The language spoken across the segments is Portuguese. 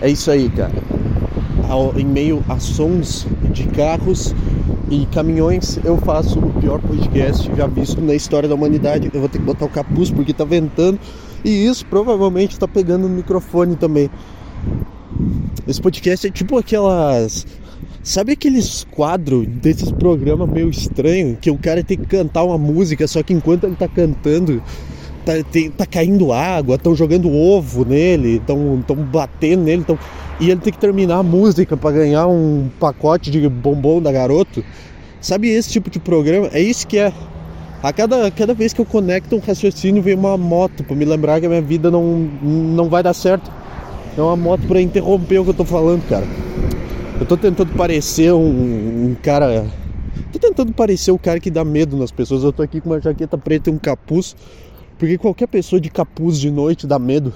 É isso aí, cara. Ao, em meio a sons de carros e caminhões, eu faço o pior podcast já visto na história da humanidade. Eu vou ter que botar o capuz porque tá ventando e isso provavelmente tá pegando no microfone também. Esse podcast é tipo aquelas. Sabe aqueles quadros desses programas meio estranhos que o cara tem que cantar uma música, só que enquanto ele tá cantando, tá, tem, tá caindo água, estão jogando ovo nele, estão batendo nele, tão, e ele tem que terminar a música para ganhar um pacote de bombom da garoto. Sabe esse tipo de programa? É isso que é. A cada, cada vez que eu conecto um raciocínio, vem uma moto para me lembrar que a minha vida não, não vai dar certo. É uma moto para interromper o que eu tô falando, cara. Eu tô tentando parecer um, um, cara. Tô tentando parecer o cara que dá medo nas pessoas. Eu tô aqui com uma jaqueta preta e um capuz. Porque qualquer pessoa de capuz de noite dá medo.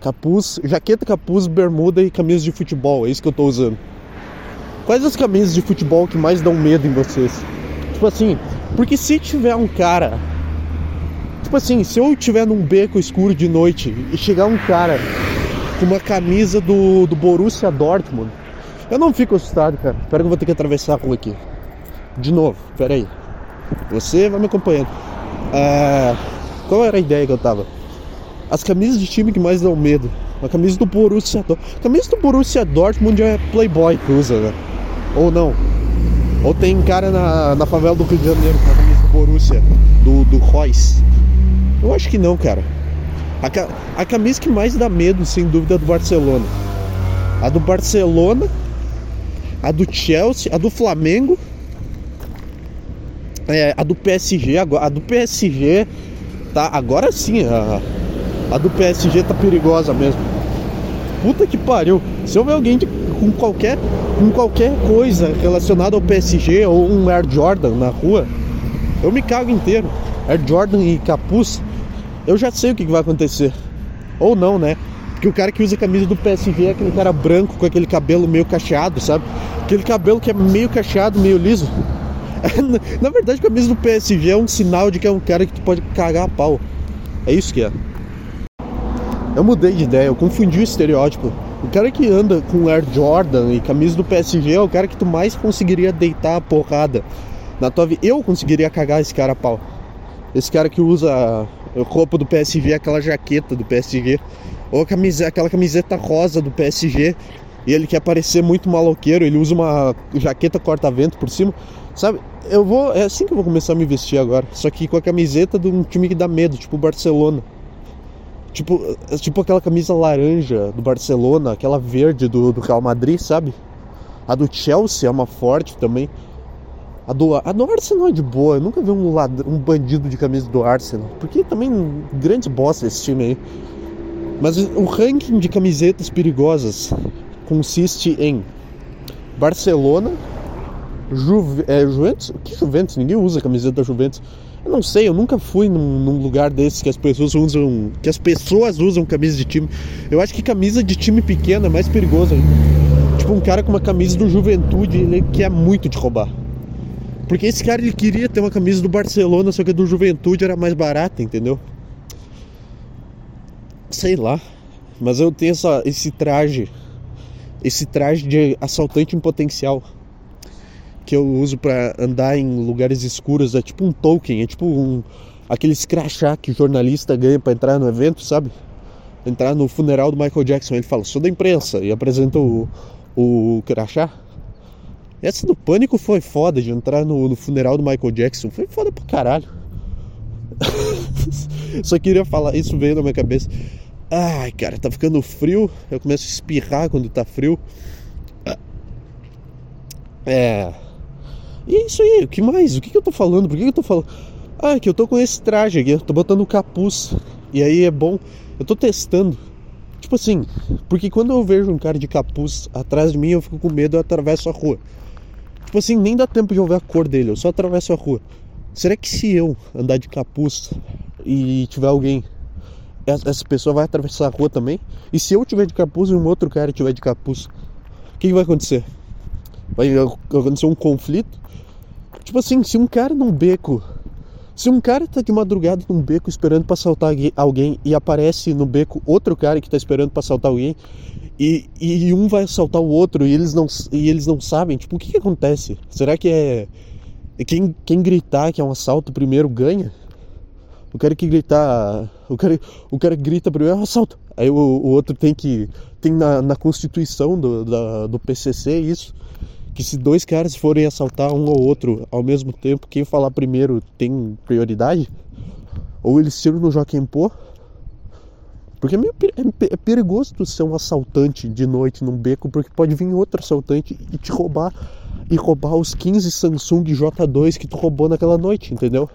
Capuz, jaqueta, capuz, bermuda e camisa de futebol. É isso que eu tô usando. Quais as camisas de futebol que mais dão medo em vocês? Tipo assim, porque se tiver um cara. Tipo assim, se eu estiver num beco escuro de noite e chegar um cara com uma camisa do, do Borussia Dortmund. Eu não fico assustado, cara. Espera que eu vou ter que atravessar a rua aqui. De novo, pera aí. Você vai me acompanhando. Ah, qual era a ideia que eu tava? As camisas de time que mais dão medo. A camisa do Borussia Dortmund. Camisa do Borussia Dortmund é Playboy que usa, né? Ou não. Ou tem cara na, na favela do Rio de Janeiro com a camisa do Borussia, do, do Royce. Eu acho que não, cara. A, a camisa que mais dá medo, sem dúvida, é do Barcelona. A do Barcelona, a do Chelsea, a do Flamengo, é, a do PSG. A do PSG tá. Agora sim, a, a do PSG tá perigosa mesmo. Puta que pariu. Se eu ver alguém de, com qualquer com qualquer coisa relacionada ao PSG ou um Air Jordan na rua, eu me cago inteiro. Air Jordan e capuz eu já sei o que vai acontecer. Ou não, né? Porque o cara que usa a camisa do PSG é aquele cara branco com aquele cabelo meio cacheado, sabe? Aquele cabelo que é meio cacheado, meio liso. Na verdade, a camisa do PSG é um sinal de que é um cara que tu pode cagar a pau. É isso que é. Eu mudei de ideia, eu confundi o estereótipo. O cara que anda com Air Jordan e camisa do PSG é o cara que tu mais conseguiria deitar a porrada na tua vida. Eu conseguiria cagar esse cara a pau. Esse cara que usa roupa do PSG, aquela jaqueta do PSG, ou camiseta, aquela camiseta rosa do PSG, e ele quer parecer muito maloqueiro, ele usa uma jaqueta corta-vento por cima, sabe? Eu vou, é assim que eu vou começar a me vestir agora, só que com a camiseta de um time que dá medo, tipo o Barcelona. Tipo, tipo aquela camisa laranja do Barcelona, aquela verde do, do Real Madrid, sabe? A do Chelsea é uma forte também. A do, a do Arsenal é de boa, eu nunca vi um, ladrão, um bandido de camisa do Arsenal. Porque também grandes bosta esse time aí. Mas o ranking de camisetas perigosas consiste em Barcelona, Juve, é, Juventus? Que Juventus? Ninguém usa camiseta da Juventus. Eu não sei, eu nunca fui num, num, lugar desses que as pessoas usam. Que as pessoas usam camisa de time. Eu acho que camisa de time pequeno é mais perigoso ainda. Tipo, um cara com uma camisa do Juventude, ele quer muito te roubar. Porque esse cara ele queria ter uma camisa do Barcelona, só que a do Juventude era mais barata, entendeu? Sei lá. Mas eu tenho essa, esse traje. Esse traje de assaltante em potencial. Que eu uso para andar em lugares escuros. É tipo um token, é tipo um. Aquele crachá que o jornalista ganha para entrar no evento, sabe? Entrar no funeral do Michael Jackson. Ele fala, sou da imprensa. E apresenta o, o crachá. Essa do Pânico foi foda, de entrar no, no funeral do Michael Jackson. Foi foda pra caralho. Só queria falar, isso veio na minha cabeça. Ai, cara, tá ficando frio. Eu começo a espirrar quando tá frio. É. E é isso aí, o que mais? O que, que eu tô falando? Por que, que eu tô falando? Ah, que eu tô com esse traje aqui, eu tô botando capuz. E aí é bom. Eu tô testando. Tipo assim, porque quando eu vejo um cara de capuz atrás de mim, eu fico com medo e atravesso a rua. Tipo assim, nem dá tempo de eu ver a cor dele, eu só atravesso a rua. Será que se eu andar de capuz e tiver alguém, essa pessoa vai atravessar a rua também? E se eu tiver de capuz e um outro cara tiver de capuz, o que, que vai acontecer? Vai acontecer um conflito? Tipo assim, se um cara num beco, Se um cara tá de madrugada num beco esperando pra assaltar alguém e aparece no beco outro cara que tá esperando pra assaltar alguém e, e um vai assaltar o outro e eles não, e eles não sabem, tipo, o que, que acontece? Será que é. Quem, quem gritar que é um assalto primeiro ganha? O cara que gritar. O cara, o cara grita primeiro é um assalto. Aí o, o outro tem que. Tem na, na Constituição do, da, do PCC isso que se dois caras forem assaltar um ou outro ao mesmo tempo, quem falar primeiro tem prioridade? Ou eles tiram no Joaquim Pô? Porque é, meio, é, é perigoso tu ser um assaltante de noite num beco, porque pode vir outro assaltante e te roubar e roubar os 15 Samsung J2 que tu roubou naquela noite, entendeu?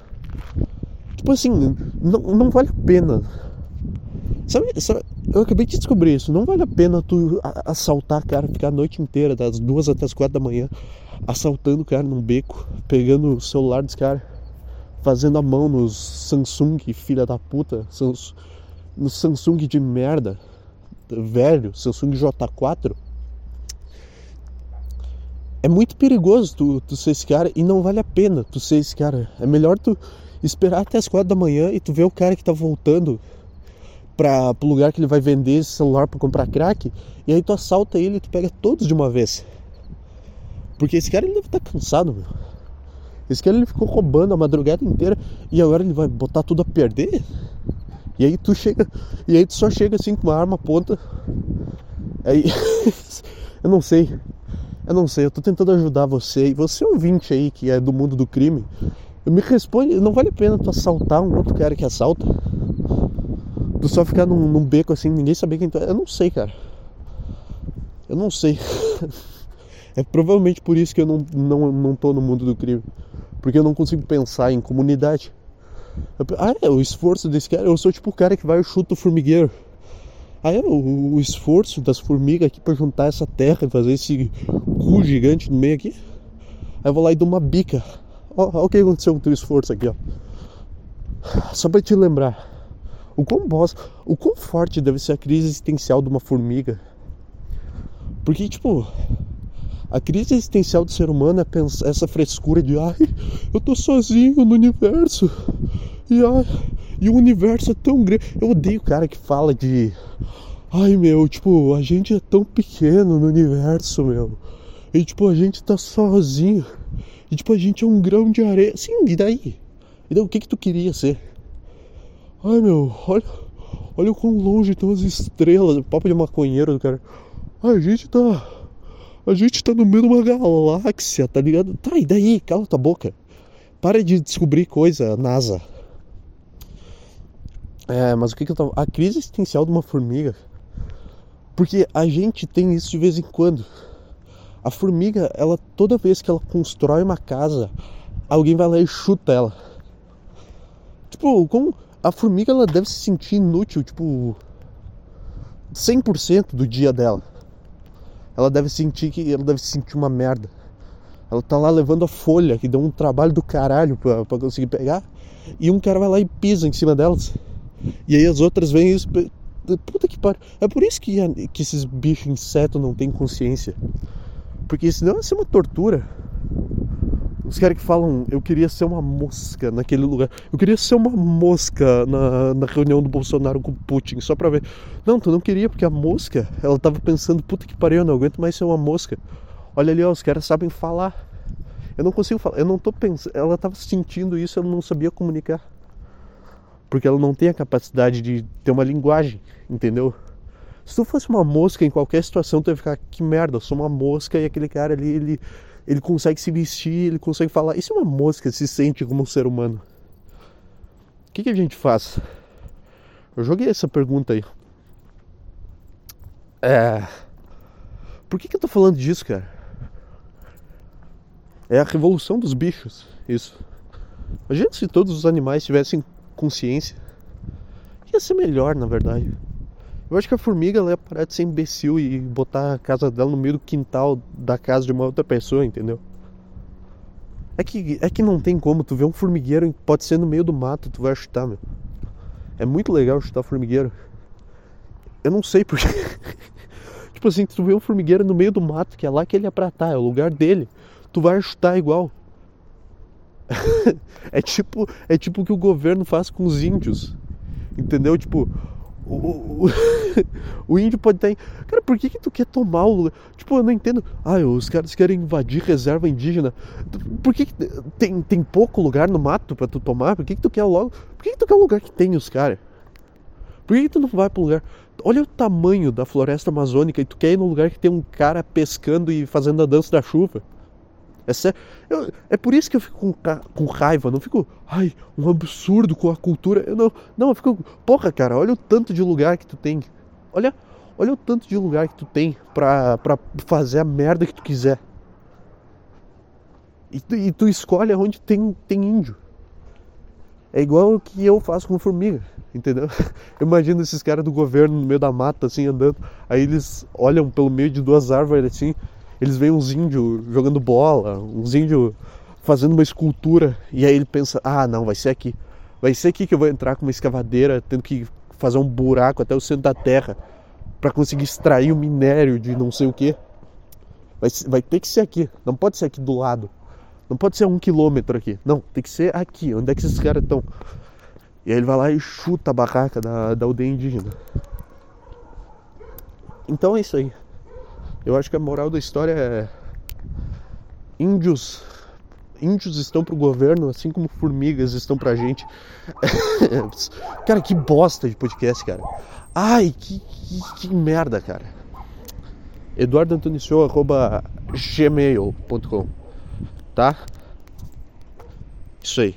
Tipo assim, não, não vale a pena Sabe, sabe, eu acabei de descobrir isso. Não vale a pena tu assaltar cara, ficar a noite inteira, das duas até as quatro da manhã, assaltando o cara num beco, pegando o celular dos caras, fazendo a mão nos Samsung, filha da puta, no Samsung de merda, velho, Samsung J4. É muito perigoso tu, tu ser esse cara e não vale a pena tu ser esse cara. É melhor tu esperar até as quatro da manhã e tu ver o cara que tá voltando para o lugar que ele vai vender esse celular para comprar crack, e aí tu assalta ele e tu pega todos de uma vez. Porque esse cara ele deve estar tá cansado, meu. Esse cara ele ficou roubando a madrugada inteira e agora ele vai botar tudo a perder? E aí tu chega, e aí tu só chega assim com uma arma ponta. Aí eu não sei. Eu não sei, eu tô tentando ajudar você e você ouvinte aí que é do mundo do crime. Me responde, não vale a pena tu assaltar um outro cara que assalta? Tu só ficar num, num, beco assim, ninguém saber quem tu é. Eu não sei, cara. Eu não sei. é provavelmente por isso que eu não, não, não tô no mundo do crime. Porque eu não consigo pensar em comunidade. ah, é, o esforço desse cara. Eu sou tipo o cara que vai e chuta o formigueiro. Ah, é, o, o esforço das formigas aqui para juntar essa terra e fazer esse cu gigante no meio aqui. Aí eu vou lá e dou uma bica. Olha o que aconteceu com o teu esforço aqui, ó. Só pra te lembrar. O quão, boss, o quão forte deve ser a crise existencial de uma formiga? Porque, tipo, a crise existencial do ser humano é essa frescura de ai, eu tô sozinho no universo. E, ai, e o universo é tão grande. Eu odeio o cara que fala de ai meu, tipo, a gente é tão pequeno no universo, meu. E tipo, a gente tá sozinho. E tipo, a gente é um grão de areia. Sim, e daí? E daí o que que tu queria ser? Ai meu, olha, olha o quão longe estão as estrelas. Papo de maconheiro do cara. a gente tá. A gente tá no meio de uma galáxia, tá ligado? Tá, e daí? Cala tua boca. Para de descobrir coisa, NASA. É, mas o que, que eu tava. A crise existencial de uma formiga. Porque a gente tem isso de vez em quando. A formiga, ela toda vez que ela constrói uma casa, alguém vai lá e chuta ela. Tipo, como a formiga ela deve se sentir inútil, tipo 100% do dia dela. Ela deve sentir que ela deve se sentir uma merda. Ela tá lá levando a folha que deu um trabalho do caralho pra conseguir pegar. E um cara vai lá e pisa em cima delas. E aí as outras vêm e. Puta que pariu. É por isso que, que esses bichos insetos não têm consciência. Porque senão ia ser uma tortura. Os caras que falam, eu queria ser uma mosca naquele lugar. Eu queria ser uma mosca na, na reunião do Bolsonaro com o Putin, só pra ver. Não, tu não queria, porque a mosca, ela tava pensando, puta que pariu, eu não aguento mais ser uma mosca. Olha ali, ó, os caras sabem falar. Eu não consigo falar, eu não tô pensando. Ela tava sentindo isso, eu não sabia comunicar. Porque ela não tem a capacidade de ter uma linguagem, entendeu? Se tu fosse uma mosca em qualquer situação, tu ia ficar, que merda, eu sou uma mosca e aquele cara ali, ele ele consegue se vestir, ele consegue falar. E se uma mosca se sente como um ser humano? O que, que a gente faz? Eu joguei essa pergunta aí. É. Por que, que eu tô falando disso, cara? É a revolução dos bichos, isso. Imagina se todos os animais tivessem consciência. Ia ser melhor, na verdade. Eu acho que a formiga ela ia parar de ser imbecil e botar a casa dela no meio do quintal da casa de uma outra pessoa, entendeu? É que, é que não tem como, tu vê um formigueiro, pode ser no meio do mato, tu vai chutar, meu. É muito legal chutar formigueiro. Eu não sei porque. tipo assim, tu vê um formigueiro no meio do mato, que é lá que ele é pra estar, é o lugar dele. Tu vai chutar igual. é tipo é tipo o que o governo faz com os índios. Entendeu? Tipo, o, o, o, índio pode estar em. Cara, por que, que tu quer tomar o lugar? Tipo, eu não entendo. Ah, os caras querem invadir reserva indígena. Por que, que tem, tem pouco lugar no mato para tu tomar? Por que, que tu quer logo. Por que, que tu quer o lugar que tem os caras? Por que, que tu não vai pro lugar? Olha o tamanho da floresta amazônica e tu quer ir no lugar que tem um cara pescando e fazendo a dança da chuva. É sério. Eu, é por isso que eu fico com, com raiva. Não fico, ai, um absurdo com a cultura. Eu não, não, eu fico, porra, cara, olha o tanto de lugar que tu tem. Olha, olha o tanto de lugar que tu tem pra, pra fazer a merda que tu quiser. E tu, e tu escolhe onde tem, tem índio. É igual o que eu faço com formiga, entendeu? Eu imagino esses caras do governo no meio da mata, assim, andando. Aí eles olham pelo meio de duas árvores, assim, eles veem uns índios jogando bola, uns índios fazendo uma escultura, e aí ele pensa: ah, não, vai ser aqui. Vai ser aqui que eu vou entrar com uma escavadeira, tendo que fazer um buraco até o centro da terra para conseguir extrair o minério de não sei o que. Vai, vai ter que ser aqui, não pode ser aqui do lado. Não pode ser um quilômetro aqui. Não, tem que ser aqui. Onde é que esses caras estão? E aí ele vai lá e chuta a barraca da, da aldeia indígena. Então é isso aí. Eu acho que a moral da história é índios índios estão pro governo assim como formigas estão pra gente. cara, que bosta de podcast, cara. Ai, que, que, que merda, cara. Eduardo Antônio Show, arroba gmail.com Tá? Isso aí.